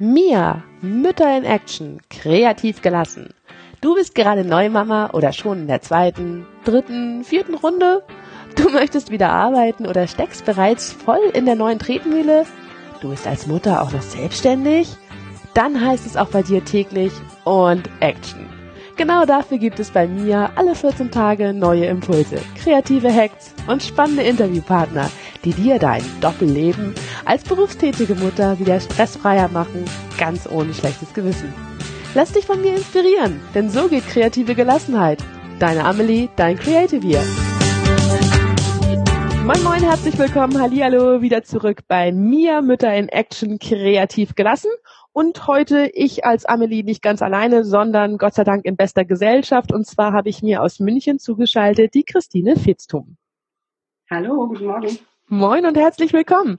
Mia, Mütter in Action, kreativ gelassen. Du bist gerade Neumama oder schon in der zweiten, dritten, vierten Runde? Du möchtest wieder arbeiten oder steckst bereits voll in der neuen Tretmühle? Du bist als Mutter auch noch selbstständig? Dann heißt es auch bei dir täglich und Action. Genau dafür gibt es bei mir alle 14 Tage neue Impulse, kreative Hacks und spannende Interviewpartner, die dir dein Doppelleben als berufstätige Mutter wieder stressfreier machen, ganz ohne schlechtes Gewissen. Lass dich von mir inspirieren, denn so geht kreative Gelassenheit. Deine Amelie, dein Creative Year. Moin Moin, herzlich willkommen, Hallihallo, wieder zurück bei mir, Mütter in Action, kreativ gelassen. Und heute ich als Amelie nicht ganz alleine, sondern Gott sei Dank in bester Gesellschaft. Und zwar habe ich mir aus München zugeschaltet die Christine Fitztum. Hallo, guten Morgen. Moin und herzlich willkommen.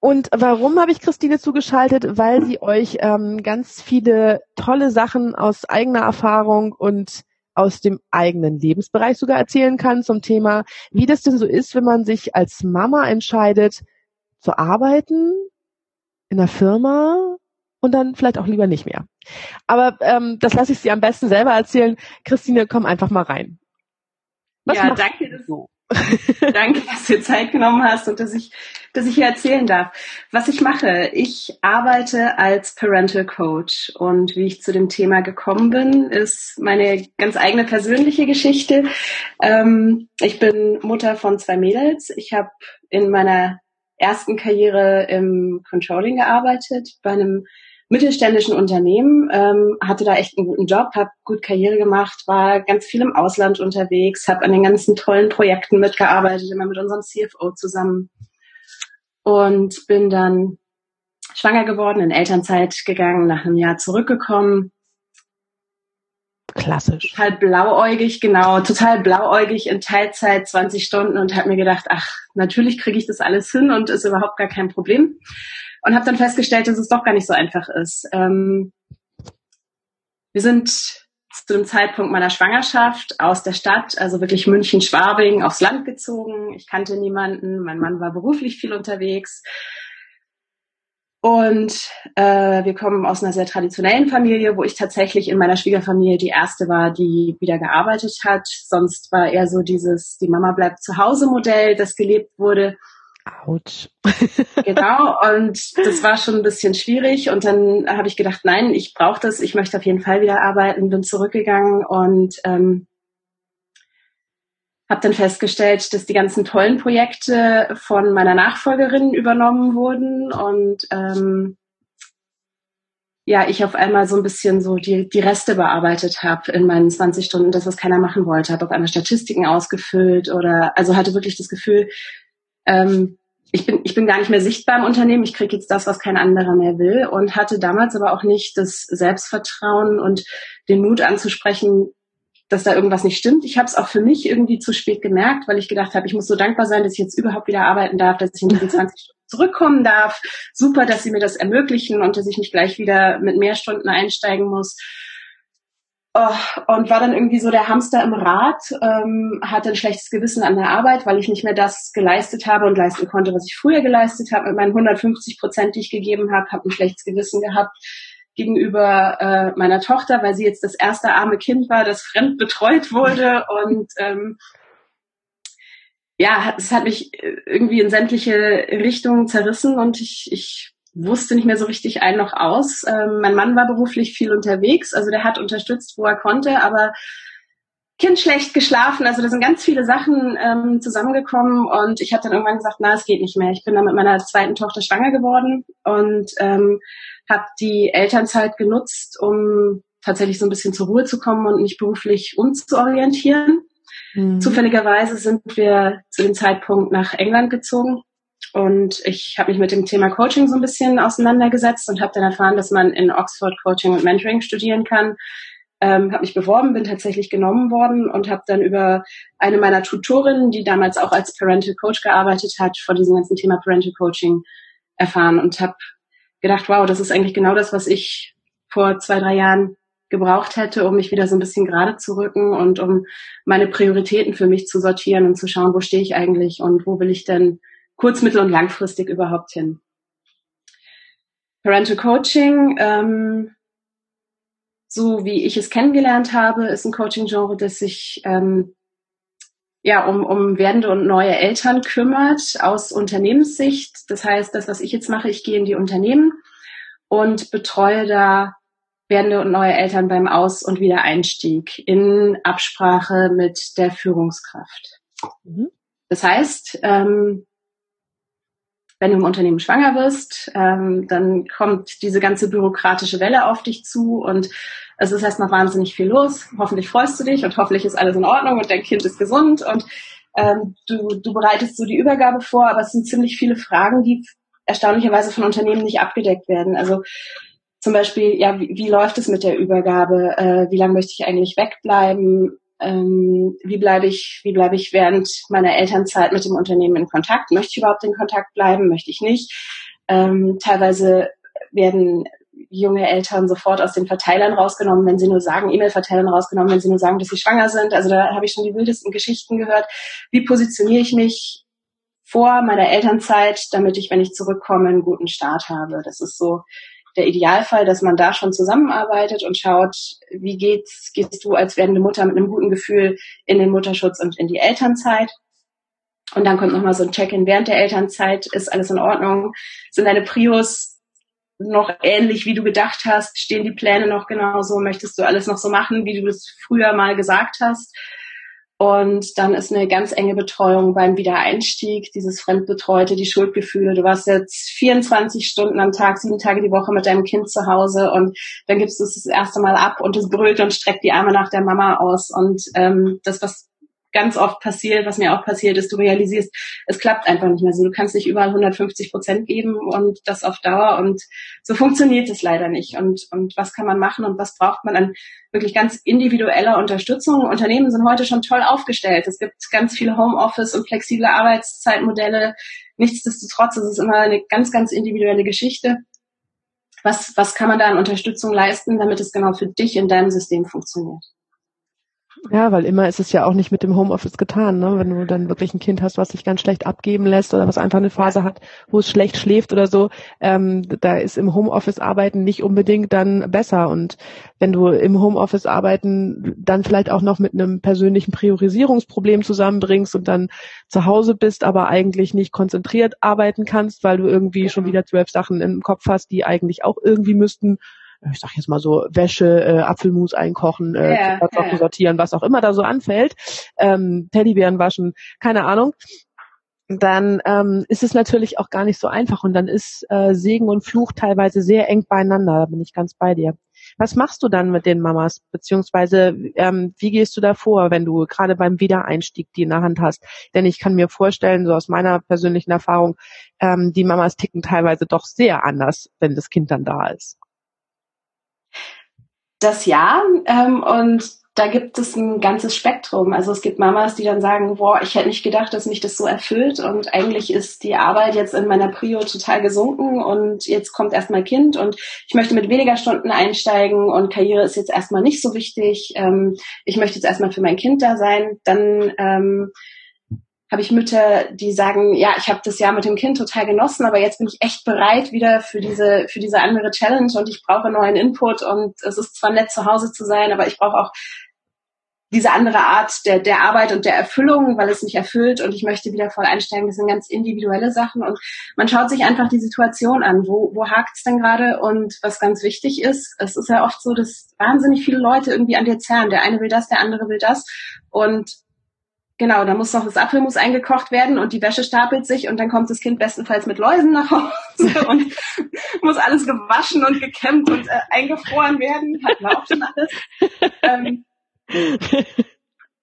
Und warum habe ich Christine zugeschaltet? Weil sie euch ähm, ganz viele tolle Sachen aus eigener Erfahrung und aus dem eigenen Lebensbereich sogar erzählen kann zum Thema, wie das denn so ist, wenn man sich als Mama entscheidet, zu arbeiten in der Firma und dann vielleicht auch lieber nicht mehr. Aber ähm, das lasse ich Sie am besten selber erzählen. Christine, komm einfach mal rein. Was ja, danke. So? Danke, dass du dir Zeit genommen hast und dass ich, dass ich hier erzählen darf. Was ich mache, ich arbeite als Parental Coach und wie ich zu dem Thema gekommen bin, ist meine ganz eigene persönliche Geschichte. Ähm, ich bin Mutter von zwei Mädels. Ich habe in meiner ersten Karriere im Controlling gearbeitet bei einem mittelständischen Unternehmen, ähm, hatte da echt einen guten Job, habe gut Karriere gemacht, war ganz viel im Ausland unterwegs, habe an den ganzen tollen Projekten mitgearbeitet, immer mit unserem CFO zusammen und bin dann schwanger geworden, in Elternzeit gegangen, nach einem Jahr zurückgekommen. Klassisch. Total blauäugig, genau, total blauäugig in Teilzeit 20 Stunden und habe mir gedacht, ach, natürlich kriege ich das alles hin und ist überhaupt gar kein Problem und habe dann festgestellt, dass es doch gar nicht so einfach ist. Ähm, wir sind zu dem Zeitpunkt meiner Schwangerschaft aus der Stadt, also wirklich München-Schwabing, aufs Land gezogen. Ich kannte niemanden, mein Mann war beruflich viel unterwegs. Und äh, wir kommen aus einer sehr traditionellen Familie, wo ich tatsächlich in meiner Schwiegerfamilie die erste war, die wieder gearbeitet hat. Sonst war eher so dieses, die Mama bleibt zu Hause Modell, das gelebt wurde. Autsch. genau, und das war schon ein bisschen schwierig. Und dann habe ich gedacht, nein, ich brauche das, ich möchte auf jeden Fall wieder arbeiten, bin zurückgegangen und ähm, habe dann festgestellt, dass die ganzen tollen Projekte von meiner Nachfolgerin übernommen wurden und ähm, ja, ich auf einmal so ein bisschen so die, die Reste bearbeitet habe in meinen 20 Stunden, das, was keiner machen wollte, habe auf einmal Statistiken ausgefüllt oder also hatte wirklich das Gefühl, ähm, ich bin, ich bin gar nicht mehr sichtbar im Unternehmen, ich kriege jetzt das, was kein anderer mehr will und hatte damals aber auch nicht das Selbstvertrauen und den Mut anzusprechen, dass da irgendwas nicht stimmt. Ich habe es auch für mich irgendwie zu spät gemerkt, weil ich gedacht habe, ich muss so dankbar sein, dass ich jetzt überhaupt wieder arbeiten darf, dass ich in diesen 20 Stunden zurückkommen darf. Super, dass sie mir das ermöglichen und dass ich nicht gleich wieder mit mehr Stunden einsteigen muss. Oh, und war dann irgendwie so der Hamster im Rad, ähm, hatte ein schlechtes Gewissen an der Arbeit, weil ich nicht mehr das geleistet habe und leisten konnte, was ich früher geleistet habe. Mit meinen 150 Prozent, die ich gegeben habe, habe ein schlechtes Gewissen gehabt gegenüber äh, meiner Tochter, weil sie jetzt das erste arme Kind war, das fremd betreut wurde und ähm, ja, es hat mich irgendwie in sämtliche Richtungen zerrissen und ich, ich wusste nicht mehr so richtig ein noch aus. Ähm, mein Mann war beruflich viel unterwegs, also der hat unterstützt, wo er konnte, aber Kind schlecht geschlafen, also da sind ganz viele Sachen ähm, zusammengekommen und ich habe dann irgendwann gesagt, na, es geht nicht mehr. Ich bin dann mit meiner zweiten Tochter schwanger geworden und ähm, habe die Elternzeit genutzt, um tatsächlich so ein bisschen zur Ruhe zu kommen und mich beruflich umzuorientieren. Mhm. Zufälligerweise sind wir zu dem Zeitpunkt nach England gezogen und ich habe mich mit dem Thema Coaching so ein bisschen auseinandergesetzt und habe dann erfahren, dass man in Oxford Coaching und Mentoring studieren kann. Ähm, habe mich beworben, bin tatsächlich genommen worden und habe dann über eine meiner Tutorinnen, die damals auch als Parental Coach gearbeitet hat, von diesem ganzen Thema Parental Coaching erfahren und habe gedacht, wow, das ist eigentlich genau das, was ich vor zwei, drei Jahren gebraucht hätte, um mich wieder so ein bisschen gerade zu rücken und um meine Prioritäten für mich zu sortieren und zu schauen, wo stehe ich eigentlich und wo will ich denn kurz-, mittel- und langfristig überhaupt hin. Parental Coaching, ähm, so wie ich es kennengelernt habe, ist ein Coaching-Genre, das sich ähm, ja, um, um werdende und neue Eltern kümmert aus Unternehmenssicht. Das heißt, das, was ich jetzt mache, ich gehe in die Unternehmen und betreue da werdende und neue Eltern beim Aus- und Wiedereinstieg in Absprache mit der Führungskraft. Mhm. Das heißt, ähm, wenn du im Unternehmen schwanger wirst, ähm, dann kommt diese ganze bürokratische Welle auf dich zu und es ist erstmal wahnsinnig viel los. Hoffentlich freust du dich und hoffentlich ist alles in Ordnung und dein Kind ist gesund und ähm, du, du bereitest so die Übergabe vor, aber es sind ziemlich viele Fragen, die erstaunlicherweise von Unternehmen nicht abgedeckt werden. Also zum Beispiel, ja, wie, wie läuft es mit der Übergabe? Äh, wie lange möchte ich eigentlich wegbleiben? Ähm, wie bleibe ich, wie bleibe ich während meiner Elternzeit mit dem Unternehmen in Kontakt? Möchte ich überhaupt in Kontakt bleiben? Möchte ich nicht? Ähm, teilweise werden junge Eltern sofort aus den Verteilern rausgenommen, wenn sie nur sagen, E-Mail-Verteilern rausgenommen, wenn sie nur sagen, dass sie schwanger sind. Also da habe ich schon die wildesten Geschichten gehört. Wie positioniere ich mich vor meiner Elternzeit, damit ich, wenn ich zurückkomme, einen guten Start habe? Das ist so der Idealfall, dass man da schon zusammenarbeitet und schaut, wie geht's, gehst du als werdende Mutter mit einem guten Gefühl in den Mutterschutz und in die Elternzeit? Und dann kommt nochmal so ein Check-in während der Elternzeit. Ist alles in Ordnung? Sind deine Prios noch ähnlich, wie du gedacht hast? Stehen die Pläne noch genauso? Möchtest du alles noch so machen, wie du es früher mal gesagt hast? Und dann ist eine ganz enge Betreuung beim Wiedereinstieg, dieses Fremdbetreute, die Schuldgefühle. Du warst jetzt 24 Stunden am Tag, sieben Tage die Woche mit deinem Kind zu Hause und dann gibst du es das erste Mal ab und es brüllt und streckt die Arme nach der Mama aus. Und ähm, das, was ganz oft passiert, was mir auch passiert ist, du realisierst, es klappt einfach nicht mehr so. Du kannst nicht überall 150 Prozent geben und das auf Dauer und so funktioniert es leider nicht. Und, und was kann man machen und was braucht man an wirklich ganz individueller Unterstützung? Unternehmen sind heute schon toll aufgestellt. Es gibt ganz viele Homeoffice und flexible Arbeitszeitmodelle. Nichtsdestotrotz ist es immer eine ganz, ganz individuelle Geschichte. Was, was kann man da an Unterstützung leisten, damit es genau für dich in deinem System funktioniert? Ja, weil immer ist es ja auch nicht mit dem Homeoffice getan, ne? Wenn du dann wirklich ein Kind hast, was sich ganz schlecht abgeben lässt oder was einfach eine Phase hat, wo es schlecht schläft oder so, ähm, da ist im Homeoffice arbeiten nicht unbedingt dann besser. Und wenn du im Homeoffice arbeiten dann vielleicht auch noch mit einem persönlichen Priorisierungsproblem zusammenbringst und dann zu Hause bist, aber eigentlich nicht konzentriert arbeiten kannst, weil du irgendwie schon wieder zwölf Sachen im Kopf hast, die eigentlich auch irgendwie müssten ich sag jetzt mal so, Wäsche, äh, Apfelmus einkochen, äh, ja, ja. sortieren, was auch immer da so anfällt, ähm, Teddybären waschen, keine Ahnung dann ähm, ist es natürlich auch gar nicht so einfach und dann ist äh, Segen und Fluch teilweise sehr eng beieinander, da bin ich ganz bei dir. Was machst du dann mit den Mamas, beziehungsweise ähm, wie gehst du da vor, wenn du gerade beim Wiedereinstieg die in der Hand hast? Denn ich kann mir vorstellen, so aus meiner persönlichen Erfahrung, ähm, die Mamas ticken teilweise doch sehr anders, wenn das Kind dann da ist das ja. Ähm, und da gibt es ein ganzes Spektrum. Also es gibt Mamas, die dann sagen, boah, ich hätte nicht gedacht, dass mich das so erfüllt und eigentlich ist die Arbeit jetzt in meiner Prio total gesunken und jetzt kommt erstmal Kind und ich möchte mit weniger Stunden einsteigen und Karriere ist jetzt erstmal nicht so wichtig. Ähm, ich möchte jetzt erstmal für mein Kind da sein. Dann ähm, habe ich Mütter, die sagen, ja, ich habe das Jahr mit dem Kind total genossen, aber jetzt bin ich echt bereit wieder für diese für diese andere Challenge und ich brauche neuen Input und es ist zwar nett zu Hause zu sein, aber ich brauche auch diese andere Art der, der Arbeit und der Erfüllung, weil es mich erfüllt und ich möchte wieder voll einsteigen. Das sind ganz individuelle Sachen und man schaut sich einfach die Situation an. Wo, wo hakt es denn gerade? Und was ganz wichtig ist, es ist ja oft so, dass wahnsinnig viele Leute irgendwie an dir zerren. Der eine will das, der andere will das. Und Genau, da muss noch das Apfelmus eingekocht werden und die Wäsche stapelt sich und dann kommt das Kind bestenfalls mit Läusen nach Hause und muss alles gewaschen und gekämmt und äh, eingefroren werden. Hatten wir auch schon alles. Ähm,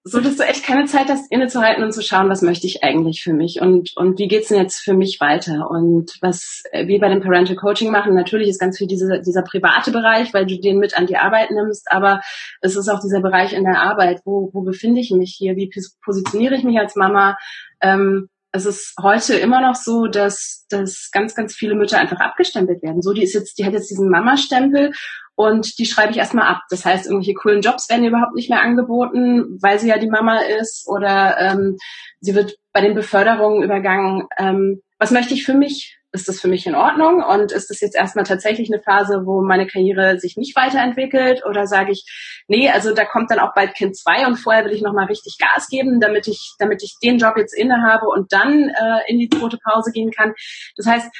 so dass du echt keine Zeit hast, innezuhalten und zu schauen, was möchte ich eigentlich für mich und, und wie geht's denn jetzt für mich weiter? Und was wir bei dem Parental Coaching machen, natürlich ist ganz viel diese, dieser private Bereich, weil du den mit an die Arbeit nimmst, aber es ist auch dieser Bereich in der Arbeit, wo, wo befinde ich mich hier, wie positioniere ich mich als Mama, ähm, es ist heute immer noch so, dass, dass ganz, ganz viele Mütter einfach abgestempelt werden. So, die ist jetzt, die hat jetzt diesen Mama-Stempel und die schreibe ich erstmal ab. Das heißt, irgendwelche coolen Jobs werden überhaupt nicht mehr angeboten, weil sie ja die Mama ist oder ähm, sie wird bei den Beförderungen übergangen. Ähm, was möchte ich für mich? Ist das für mich in Ordnung? Und ist das jetzt erstmal tatsächlich eine Phase, wo meine Karriere sich nicht weiterentwickelt? Oder sage ich, nee, also da kommt dann auch bald Kind zwei und vorher will ich nochmal richtig Gas geben, damit ich, damit ich den Job jetzt innehabe und dann äh, in die zweite Pause gehen kann. Das heißt,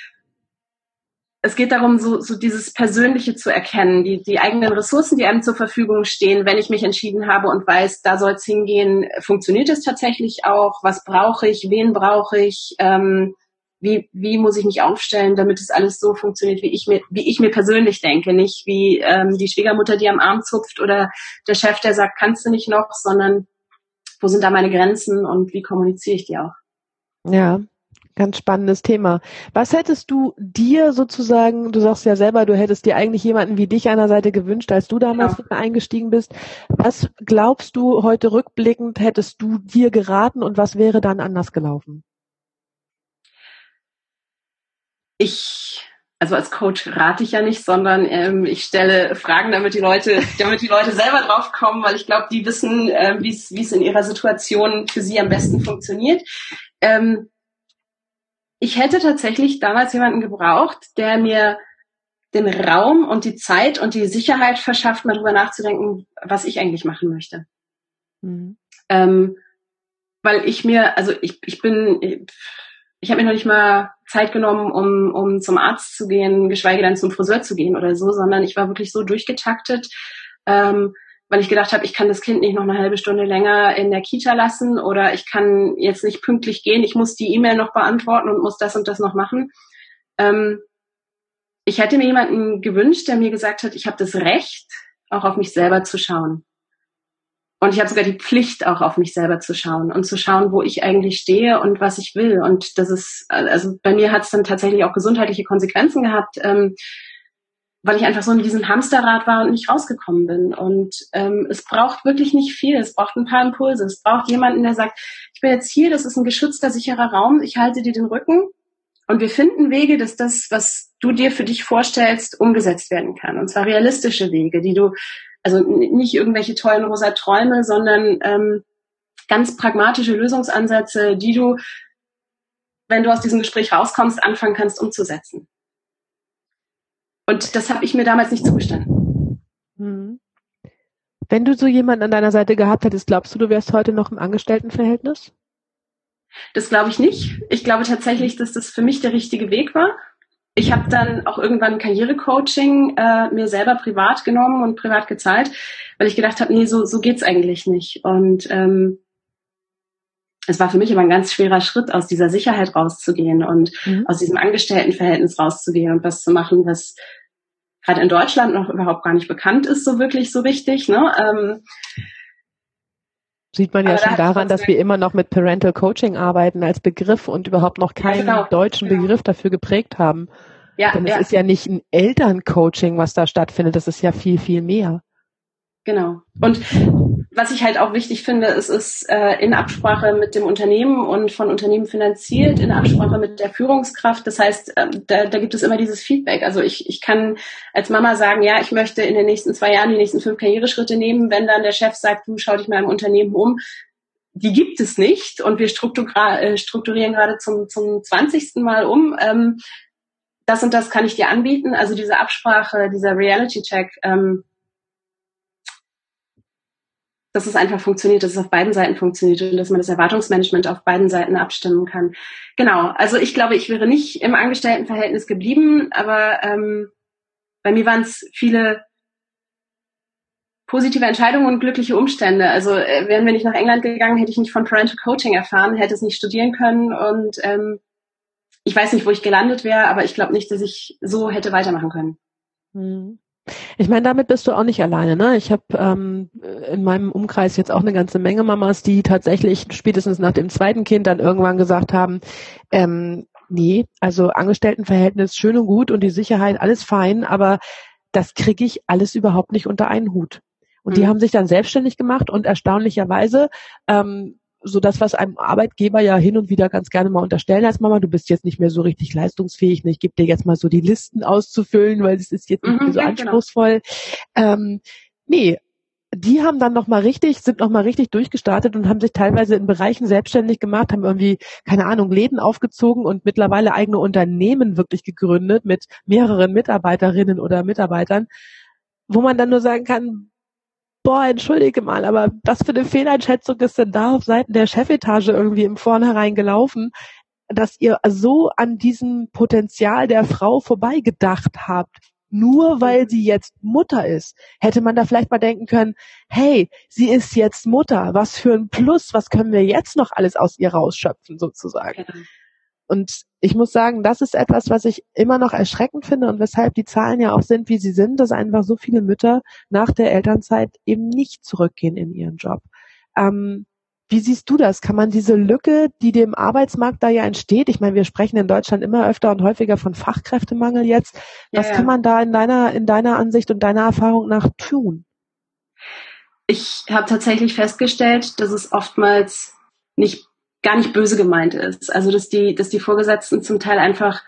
es geht darum, so, so dieses Persönliche zu erkennen, die, die eigenen Ressourcen, die einem zur Verfügung stehen, wenn ich mich entschieden habe und weiß, da soll es hingehen, funktioniert es tatsächlich auch, was brauche ich, wen brauche ich, ähm, wie, wie muss ich mich aufstellen, damit es alles so funktioniert, wie ich mir, wie ich mir persönlich denke, nicht wie ähm, die Schwiegermutter, die am Arm zupft oder der Chef, der sagt, kannst du nicht noch, sondern wo sind da meine Grenzen und wie kommuniziere ich die auch? Ja, ganz spannendes Thema. Was hättest du dir sozusagen, du sagst ja selber, du hättest dir eigentlich jemanden wie dich der Seite gewünscht, als du damals ja. eingestiegen bist. Was glaubst du heute rückblickend hättest du dir geraten und was wäre dann anders gelaufen? Ich, also als Coach rate ich ja nicht, sondern ähm, ich stelle Fragen, damit die Leute, damit die Leute selber drauf kommen, weil ich glaube, die wissen, äh, wie es wie es in ihrer Situation für sie am besten funktioniert. Ähm, ich hätte tatsächlich damals jemanden gebraucht, der mir den Raum und die Zeit und die Sicherheit verschafft, mal drüber nachzudenken, was ich eigentlich machen möchte. Mhm. Ähm, weil ich mir, also ich, ich bin, ich habe mir noch nicht mal Zeit genommen, um, um zum Arzt zu gehen, geschweige denn zum Friseur zu gehen oder so, sondern ich war wirklich so durchgetaktet, ähm, weil ich gedacht habe, ich kann das Kind nicht noch eine halbe Stunde länger in der Kita lassen oder ich kann jetzt nicht pünktlich gehen, ich muss die E-Mail noch beantworten und muss das und das noch machen. Ähm, ich hätte mir jemanden gewünscht, der mir gesagt hat, ich habe das Recht, auch auf mich selber zu schauen. Und ich habe sogar die Pflicht, auch auf mich selber zu schauen und zu schauen, wo ich eigentlich stehe und was ich will. Und das ist, also bei mir hat es dann tatsächlich auch gesundheitliche Konsequenzen gehabt, ähm, weil ich einfach so in diesem Hamsterrad war und nicht rausgekommen bin. Und ähm, es braucht wirklich nicht viel. Es braucht ein paar Impulse. Es braucht jemanden, der sagt, ich bin jetzt hier, das ist ein geschützter, sicherer Raum, ich halte dir den Rücken. Und wir finden Wege, dass das, was du dir für dich vorstellst, umgesetzt werden kann. Und zwar realistische Wege, die du also nicht irgendwelche tollen rosa Träume, sondern ähm, ganz pragmatische Lösungsansätze, die du, wenn du aus diesem Gespräch rauskommst, anfangen kannst umzusetzen. Und das habe ich mir damals nicht zugestanden. Mhm. Wenn du so jemanden an deiner Seite gehabt hättest, glaubst du, du wärst heute noch im Angestelltenverhältnis? Das glaube ich nicht. Ich glaube tatsächlich, dass das für mich der richtige Weg war ich habe dann auch irgendwann Karrierecoaching äh, mir selber privat genommen und privat gezahlt, weil ich gedacht habe, nee, so, so geht's eigentlich nicht. Und ähm, es war für mich aber ein ganz schwerer Schritt, aus dieser Sicherheit rauszugehen und mhm. aus diesem Angestelltenverhältnis rauszugehen und was zu machen, was gerade in Deutschland noch überhaupt gar nicht bekannt ist, so wirklich so richtig. Ne? Ähm, Sieht man ja schon daran, dass wir immer noch mit Parental Coaching arbeiten als Begriff und überhaupt noch keinen ja, genau. deutschen genau. Begriff dafür geprägt haben. Ja, Denn es ja. ist ja nicht ein Elterncoaching, was da stattfindet, das ist ja viel, viel mehr. Genau. Und was ich halt auch wichtig finde, es ist äh, in Absprache mit dem Unternehmen und von Unternehmen finanziert, in Absprache mit der Führungskraft. Das heißt, äh, da, da gibt es immer dieses Feedback. Also ich, ich kann als Mama sagen, ja, ich möchte in den nächsten zwei Jahren die nächsten fünf Karriereschritte nehmen. Wenn dann der Chef sagt, du schau dich mal im Unternehmen um, die gibt es nicht und wir äh, strukturieren gerade zum, zum 20. Mal um. Ähm, das und das kann ich dir anbieten. Also diese Absprache, dieser Reality-Check, ähm, dass es einfach funktioniert, dass es auf beiden Seiten funktioniert und dass man das Erwartungsmanagement auf beiden Seiten abstimmen kann. Genau, also ich glaube, ich wäre nicht im Angestelltenverhältnis geblieben, aber ähm, bei mir waren es viele positive Entscheidungen und glückliche Umstände. Also äh, wären wir nicht nach England gegangen, hätte ich nicht von Parental Coaching erfahren, hätte es nicht studieren können und ähm, ich weiß nicht, wo ich gelandet wäre, aber ich glaube nicht, dass ich so hätte weitermachen können. Hm. Ich meine, damit bist du auch nicht alleine. Ne? Ich habe ähm, in meinem Umkreis jetzt auch eine ganze Menge Mamas, die tatsächlich spätestens nach dem zweiten Kind dann irgendwann gesagt haben, ähm, nee, also Angestelltenverhältnis schön und gut und die Sicherheit alles fein, aber das kriege ich alles überhaupt nicht unter einen Hut. Und mhm. die haben sich dann selbstständig gemacht und erstaunlicherweise ähm, so das, was einem Arbeitgeber ja hin und wieder ganz gerne mal unterstellen als Mama, du bist jetzt nicht mehr so richtig leistungsfähig, ne? ich gebe dir jetzt mal so die Listen auszufüllen, weil es ist jetzt nicht mhm, so genau. anspruchsvoll. Genau. Ähm, nee, die haben dann noch mal richtig, sind noch mal richtig durchgestartet und haben sich teilweise in Bereichen selbstständig gemacht, haben irgendwie, keine Ahnung, Läden aufgezogen und mittlerweile eigene Unternehmen wirklich gegründet mit mehreren Mitarbeiterinnen oder Mitarbeitern, wo man dann nur sagen kann, boah, entschuldige mal, aber was für eine Fehleinschätzung ist denn da auf Seiten der Chefetage irgendwie im Vornherein gelaufen, dass ihr so an diesem Potenzial der Frau vorbeigedacht habt? Nur weil sie jetzt Mutter ist, hätte man da vielleicht mal denken können, hey, sie ist jetzt Mutter, was für ein Plus, was können wir jetzt noch alles aus ihr rausschöpfen sozusagen. Genau. Und ich muss sagen, das ist etwas, was ich immer noch erschreckend finde und weshalb die Zahlen ja auch sind, wie sie sind, dass einfach so viele Mütter nach der Elternzeit eben nicht zurückgehen in ihren Job. Ähm, wie siehst du das? Kann man diese Lücke, die dem Arbeitsmarkt da ja entsteht, ich meine, wir sprechen in Deutschland immer öfter und häufiger von Fachkräftemangel jetzt, was ja, ja. kann man da in deiner, in deiner Ansicht und deiner Erfahrung nach tun? Ich habe tatsächlich festgestellt, dass es oftmals nicht gar nicht böse gemeint ist. Also dass die, dass die Vorgesetzten zum Teil einfach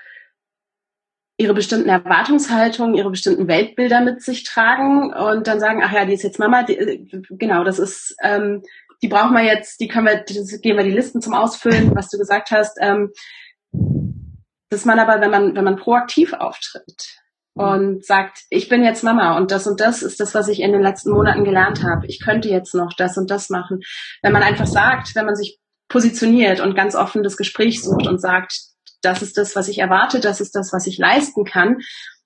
ihre bestimmten Erwartungshaltungen, ihre bestimmten Weltbilder mit sich tragen und dann sagen, ach ja, die ist jetzt Mama, die, genau, das ist, ähm, die brauchen wir jetzt, die können wir, das, gehen wir die Listen zum Ausfüllen, was du gesagt hast. Ähm, dass man aber, wenn man, wenn man proaktiv auftritt und sagt, ich bin jetzt Mama und das und das ist das, was ich in den letzten Monaten gelernt habe. Ich könnte jetzt noch das und das machen. Wenn man einfach sagt, wenn man sich positioniert und ganz offen das Gespräch sucht und sagt, das ist das, was ich erwarte, das ist das, was ich leisten kann,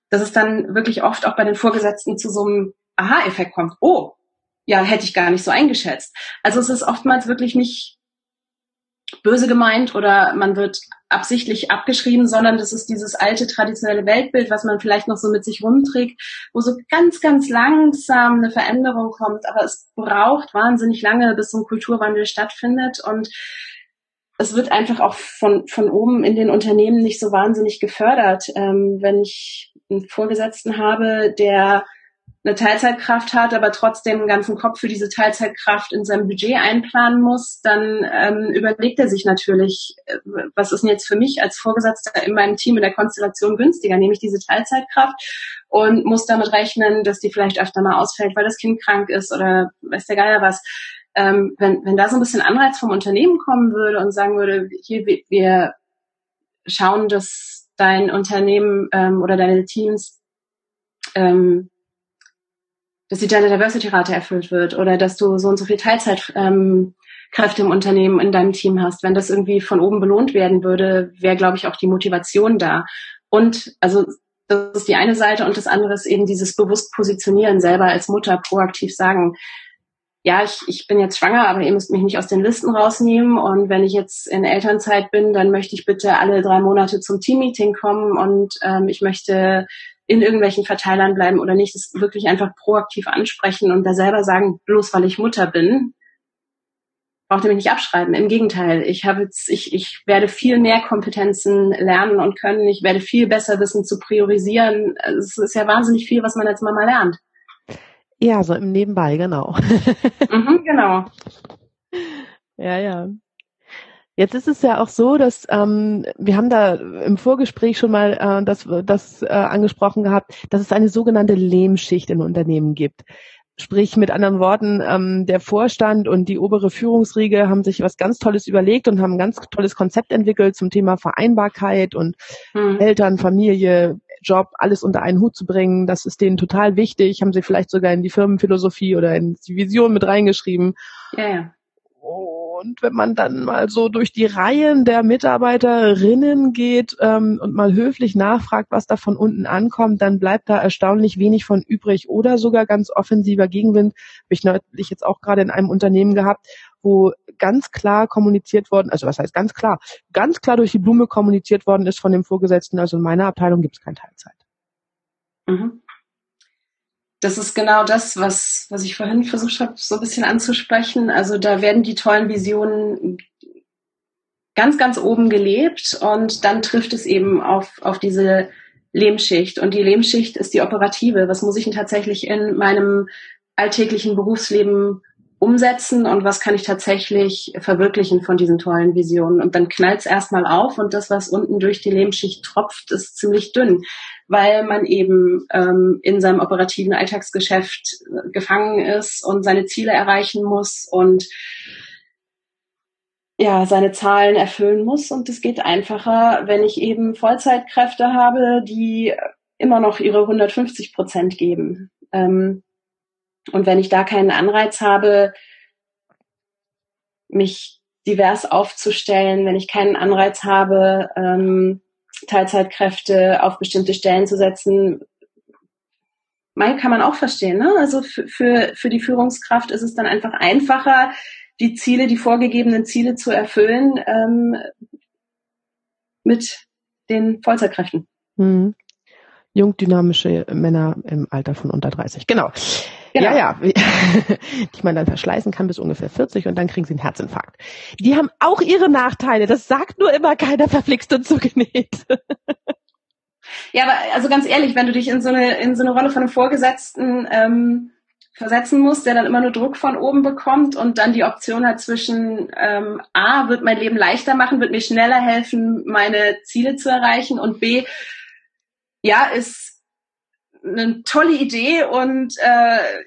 dass es dann wirklich oft auch bei den Vorgesetzten zu so einem Aha-Effekt kommt. Oh, ja, hätte ich gar nicht so eingeschätzt. Also es ist oftmals wirklich nicht böse gemeint oder man wird absichtlich abgeschrieben, sondern das ist dieses alte traditionelle Weltbild, was man vielleicht noch so mit sich rumträgt, wo so ganz, ganz langsam eine Veränderung kommt. Aber es braucht wahnsinnig lange, bis so ein Kulturwandel stattfindet und es wird einfach auch von, von oben in den Unternehmen nicht so wahnsinnig gefördert. Ähm, wenn ich einen Vorgesetzten habe, der eine Teilzeitkraft hat, aber trotzdem einen ganzen Kopf für diese Teilzeitkraft in seinem Budget einplanen muss, dann ähm, überlegt er sich natürlich, äh, was ist denn jetzt für mich als Vorgesetzter in meinem Team in der Konstellation günstiger? Nehme ich diese Teilzeitkraft und muss damit rechnen, dass die vielleicht öfter mal ausfällt, weil das Kind krank ist oder weiß der Geier was. Ähm, wenn, wenn da so ein bisschen Anreiz vom Unternehmen kommen würde und sagen würde, hier, wir schauen, dass dein Unternehmen ähm, oder deine Teams ähm, dass die Gender Diversity Rate erfüllt wird oder dass du so und so viel Teilzeitkräfte ähm, im Unternehmen in deinem Team hast. Wenn das irgendwie von oben belohnt werden würde, wäre, glaube ich, auch die Motivation da. Und also das ist die eine Seite und das andere ist eben dieses bewusst positionieren, selber als Mutter proaktiv sagen, ja, ich, ich bin jetzt schwanger, aber ihr müsst mich nicht aus den Listen rausnehmen. Und wenn ich jetzt in Elternzeit bin, dann möchte ich bitte alle drei Monate zum Teammeeting kommen und ähm, ich möchte in irgendwelchen Verteilern bleiben oder nicht, das wirklich einfach proaktiv ansprechen und da selber sagen, bloß weil ich Mutter bin, braucht ihr mich nicht abschreiben. Im Gegenteil, ich habe jetzt, ich, ich werde viel mehr Kompetenzen lernen und können. Ich werde viel besser wissen zu priorisieren. Es ist ja wahnsinnig viel, was man als Mama lernt. Ja, so im Nebenbei, genau. mhm, genau. Ja, ja. Jetzt ist es ja auch so, dass ähm, wir haben da im Vorgespräch schon mal äh, das, das äh, angesprochen gehabt, dass es eine sogenannte Lehmschicht im Unternehmen gibt. Sprich, mit anderen Worten, ähm, der Vorstand und die obere Führungsriege haben sich was ganz Tolles überlegt und haben ein ganz tolles Konzept entwickelt zum Thema Vereinbarkeit und hm. Eltern, Familie, Job, alles unter einen Hut zu bringen. Das ist denen total wichtig. Haben sie vielleicht sogar in die Firmenphilosophie oder in die Vision mit reingeschrieben. Ja, ja. Und wenn man dann mal so durch die Reihen der Mitarbeiterinnen geht ähm, und mal höflich nachfragt, was da von unten ankommt, dann bleibt da erstaunlich wenig von übrig oder sogar ganz offensiver Gegenwind. Habe ich neulich jetzt auch gerade in einem Unternehmen gehabt, wo ganz klar kommuniziert worden, also was heißt ganz klar, ganz klar durch die Blume kommuniziert worden ist von dem Vorgesetzten, also in meiner Abteilung gibt es keine Teilzeit. Mhm das ist genau das, was, was ich vorhin versucht habe, so ein bisschen anzusprechen. Also da werden die tollen Visionen ganz, ganz oben gelebt und dann trifft es eben auf, auf diese Lehmschicht. Und die Lehmschicht ist die operative. Was muss ich denn tatsächlich in meinem alltäglichen Berufsleben umsetzen und was kann ich tatsächlich verwirklichen von diesen tollen Visionen. Und dann knallt es erstmal auf und das, was unten durch die Lebensschicht tropft, ist ziemlich dünn, weil man eben ähm, in seinem operativen Alltagsgeschäft äh, gefangen ist und seine Ziele erreichen muss und ja, seine Zahlen erfüllen muss. Und es geht einfacher, wenn ich eben Vollzeitkräfte habe, die immer noch ihre 150 Prozent geben. Ähm, und wenn ich da keinen Anreiz habe, mich divers aufzustellen, wenn ich keinen Anreiz habe, ähm, Teilzeitkräfte auf bestimmte Stellen zu setzen, mein kann man auch verstehen. Ne? Also für, für, die Führungskraft ist es dann einfach einfacher, die Ziele, die vorgegebenen Ziele zu erfüllen ähm, mit den Vollzeitkräften. Mhm. Jung, dynamische Männer im Alter von unter 30. Genau. Genau. Ja, ja, die man dann verschleißen kann bis ungefähr 40 und dann kriegen sie einen Herzinfarkt. Die haben auch ihre Nachteile. Das sagt nur immer keiner verflixt und zugenäht. Ja, aber also ganz ehrlich, wenn du dich in so eine in so eine Rolle von einem Vorgesetzten ähm, versetzen musst, der dann immer nur Druck von oben bekommt und dann die Option hat zwischen ähm, A, wird mein Leben leichter machen, wird mir schneller helfen, meine Ziele zu erreichen und B, ja, ist eine tolle Idee und äh,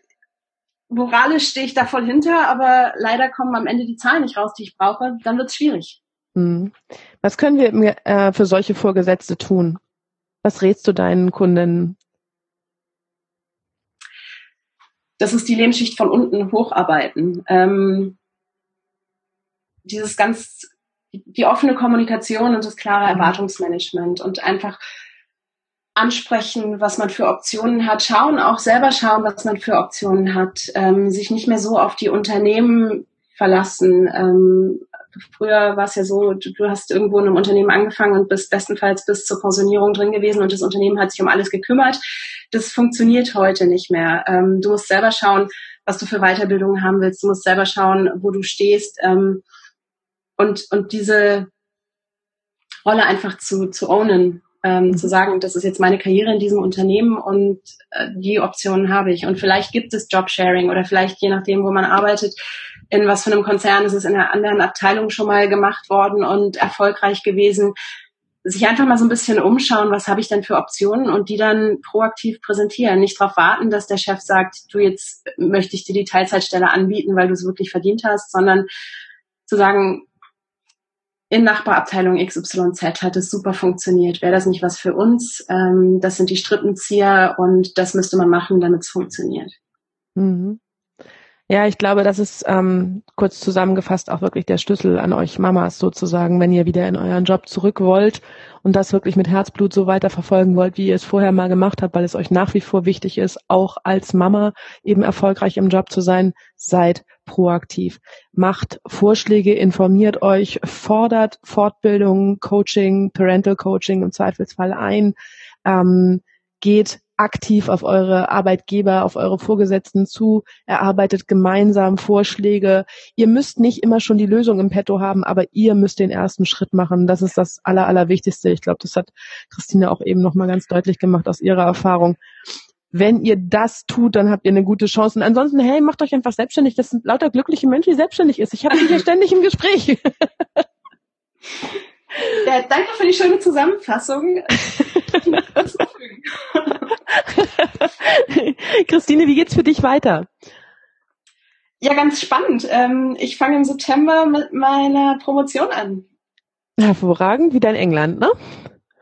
moralisch stehe ich da voll hinter, aber leider kommen am Ende die Zahlen nicht raus, die ich brauche, dann wird es schwierig. Hm. Was können wir äh, für solche Vorgesetzte tun? Was rätst du deinen Kunden? Das ist die Lebensschicht von unten hocharbeiten. Ähm, dieses ganz, die offene Kommunikation und das klare mhm. Erwartungsmanagement und einfach ansprechen, was man für Optionen hat, schauen, auch selber schauen, was man für Optionen hat, ähm, sich nicht mehr so auf die Unternehmen verlassen. Ähm, früher war es ja so, du, hast irgendwo in einem Unternehmen angefangen und bist bestenfalls bis zur Pensionierung drin gewesen und das Unternehmen hat sich um alles gekümmert. Das funktioniert heute nicht mehr. Ähm, du musst selber schauen, was du für Weiterbildungen haben willst. Du musst selber schauen, wo du stehst ähm, und, und diese Rolle einfach zu, zu ownen ähm, mhm. zu sagen, das ist jetzt meine Karriere in diesem Unternehmen und äh, die Optionen habe ich. Und vielleicht gibt es Jobsharing oder vielleicht je nachdem, wo man arbeitet, in was für einem Konzern ist es in einer anderen Abteilung schon mal gemacht worden und erfolgreich gewesen. Sich einfach mal so ein bisschen umschauen, was habe ich denn für Optionen und die dann proaktiv präsentieren. Nicht darauf warten, dass der Chef sagt, du jetzt möchte ich dir die Teilzeitstelle anbieten, weil du es wirklich verdient hast, sondern zu sagen, in Nachbarabteilung XYZ hat es super funktioniert. Wäre das nicht was für uns? Ähm, das sind die Strippenzieher und das müsste man machen, damit es funktioniert. Mhm. Ja, ich glaube, das ist ähm, kurz zusammengefasst auch wirklich der Schlüssel an euch Mamas sozusagen, wenn ihr wieder in euren Job zurück wollt und das wirklich mit Herzblut so weiter verfolgen wollt, wie ihr es vorher mal gemacht habt, weil es euch nach wie vor wichtig ist, auch als Mama eben erfolgreich im Job zu sein, seid proaktiv. Macht Vorschläge, informiert euch, fordert Fortbildung, Coaching, Parental Coaching im Zweifelsfall ein, ähm, geht aktiv auf eure Arbeitgeber, auf eure Vorgesetzten zu, erarbeitet gemeinsam Vorschläge. Ihr müsst nicht immer schon die Lösung im Petto haben, aber ihr müsst den ersten Schritt machen. Das ist das Aller, Allerwichtigste. Ich glaube, das hat Christine auch eben nochmal ganz deutlich gemacht aus ihrer Erfahrung. Wenn ihr das tut, dann habt ihr eine gute Chance. Und ansonsten, hey, macht euch einfach selbstständig. Das sind lauter glückliche Menschen, die selbstständig ist. Ich habe die hier ständig im Gespräch. Ja, danke für die schöne Zusammenfassung. Christine, wie geht's für dich weiter? Ja, ganz spannend. Ähm, ich fange im September mit meiner Promotion an. Hervorragend, wieder in England, ne?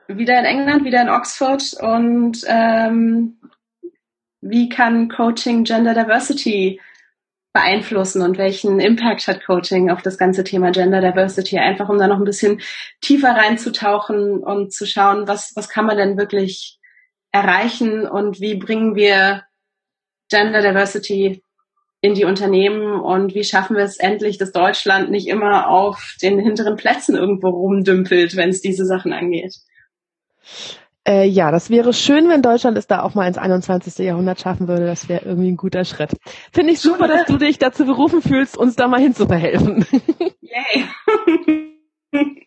Wieder in England, wieder in Oxford und ähm, wie kann Coaching Gender Diversity beeinflussen und welchen Impact hat Coaching auf das ganze Thema Gender Diversity, einfach um da noch ein bisschen tiefer reinzutauchen und zu schauen, was, was kann man denn wirklich erreichen und wie bringen wir Gender Diversity in die Unternehmen und wie schaffen wir es endlich, dass Deutschland nicht immer auf den hinteren Plätzen irgendwo rumdümpelt, wenn es diese Sachen angeht. Äh, ja, das wäre schön, wenn Deutschland es da auch mal ins 21. Jahrhundert schaffen würde. Das wäre irgendwie ein guter Schritt. Finde ich super, dass du dich dazu berufen fühlst, uns da mal hinzuverhelfen. Yay.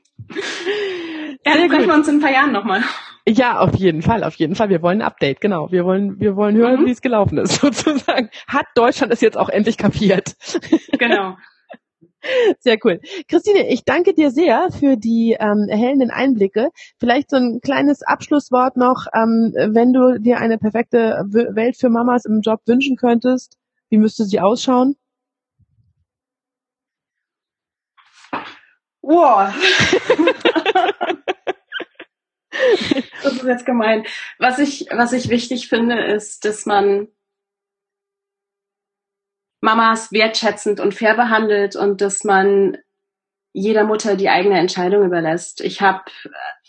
ja, dann sprechen wir uns in ein paar Jahren nochmal. Ja, auf jeden Fall, auf jeden Fall. Wir wollen ein Update, genau. Wir wollen, wir wollen hören, mhm. wie es gelaufen ist, sozusagen. Hat Deutschland es jetzt auch endlich kapiert? Genau. Sehr cool. Christine, ich danke dir sehr für die ähm, erhellenden Einblicke. Vielleicht so ein kleines Abschlusswort noch, ähm, wenn du dir eine perfekte Welt für Mamas im Job wünschen könntest, wie müsste sie ausschauen? Wow. das ist jetzt gemein. Was ich, was ich wichtig finde, ist, dass man Mamas wertschätzend und fair behandelt und dass man jeder Mutter die eigene Entscheidung überlässt. Ich habe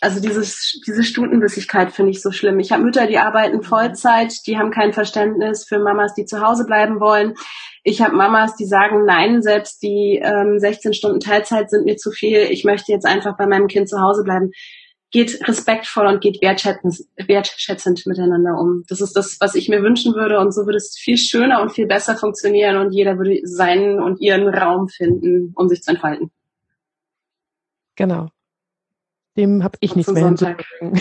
also dieses diese Stundenbissigkeit finde ich so schlimm. Ich habe Mütter, die arbeiten mhm. Vollzeit, die haben kein Verständnis für Mamas, die zu Hause bleiben wollen. Ich habe Mamas, die sagen, nein, selbst die ähm, 16 Stunden Teilzeit sind mir zu viel. Ich möchte jetzt einfach bei meinem Kind zu Hause bleiben geht respektvoll und geht wertschätzend, wertschätzend miteinander um. Das ist das, was ich mir wünschen würde und so würde es viel schöner und viel besser funktionieren und jeder würde seinen und ihren Raum finden, um sich zu entfalten. Genau. Dem habe ich nichts mehr hinzufügen.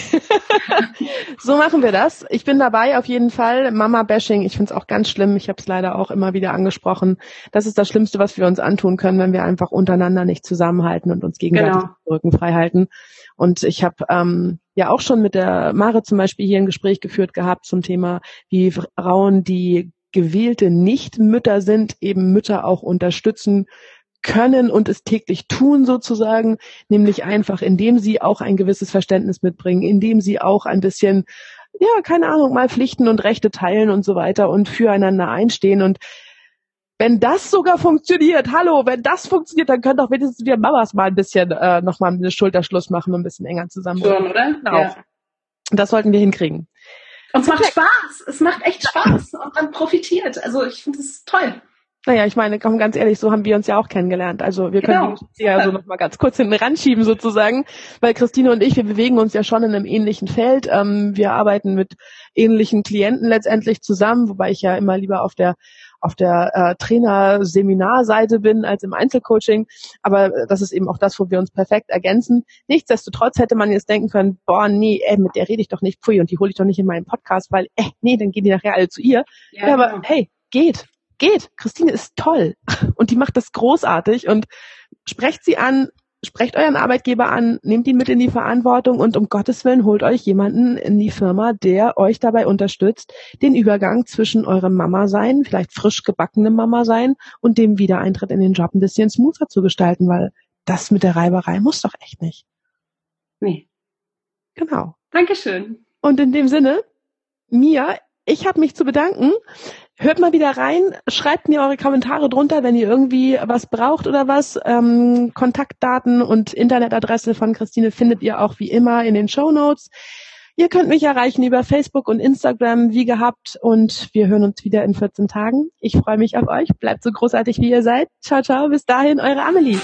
so machen wir das. Ich bin dabei auf jeden Fall. Mama-Bashing, ich finde es auch ganz schlimm. Ich habe es leider auch immer wieder angesprochen. Das ist das Schlimmste, was wir uns antun können, wenn wir einfach untereinander nicht zusammenhalten und uns gegenseitig genau. Rücken frei halten. Und ich habe ähm, ja auch schon mit der Mare zum Beispiel hier ein Gespräch geführt gehabt zum Thema, wie Frauen, die gewählte Nichtmütter sind, eben Mütter auch unterstützen können und es täglich tun sozusagen, nämlich einfach, indem sie auch ein gewisses Verständnis mitbringen, indem sie auch ein bisschen, ja, keine Ahnung, mal Pflichten und Rechte teilen und so weiter und füreinander einstehen. Und wenn das sogar funktioniert, hallo, wenn das funktioniert, dann können doch wenigstens wir Mamas mal ein bisschen äh, nochmal einen Schulterschluss machen und ein bisschen enger zusammen. Schon, oder? Genau. Ja. Das sollten wir hinkriegen. Und es macht Spaß. Es macht echt Spaß und man profitiert. Also ich finde es toll. Naja, ich meine, komm, ganz ehrlich, so haben wir uns ja auch kennengelernt. Also wir können genau. ja so noch mal ganz kurz hinten ranschieben sozusagen, weil Christine und ich, wir bewegen uns ja schon in einem ähnlichen Feld. Ähm, wir arbeiten mit ähnlichen Klienten letztendlich zusammen, wobei ich ja immer lieber auf der auf der äh, Trainer-Seminarseite bin als im Einzelcoaching. Aber das ist eben auch das, wo wir uns perfekt ergänzen. Nichtsdestotrotz hätte man jetzt denken können, boah, nee, ey, mit der rede ich doch nicht, pfui, und die hole ich doch nicht in meinen Podcast, weil, äh, nee, dann gehen die nachher alle zu ihr. Ja, ja aber genau. hey, geht geht. Christine ist toll und die macht das großartig und sprecht sie an, sprecht euren Arbeitgeber an, nehmt ihn mit in die Verantwortung und um Gottes Willen holt euch jemanden in die Firma, der euch dabei unterstützt, den Übergang zwischen eurem Mama sein, vielleicht frisch gebackenem Mama sein und dem Wiedereintritt in den Job ein bisschen smoother zu gestalten, weil das mit der Reiberei muss doch echt nicht. Nee. Genau. Dankeschön. Und in dem Sinne, Mia, ich habe mich zu bedanken. Hört mal wieder rein, schreibt mir eure Kommentare drunter, wenn ihr irgendwie was braucht oder was. Ähm, Kontaktdaten und Internetadresse von Christine findet ihr auch wie immer in den Show Notes. Ihr könnt mich erreichen über Facebook und Instagram wie gehabt und wir hören uns wieder in 14 Tagen. Ich freue mich auf euch. Bleibt so großartig, wie ihr seid. Ciao, ciao. Bis dahin, eure Amelie.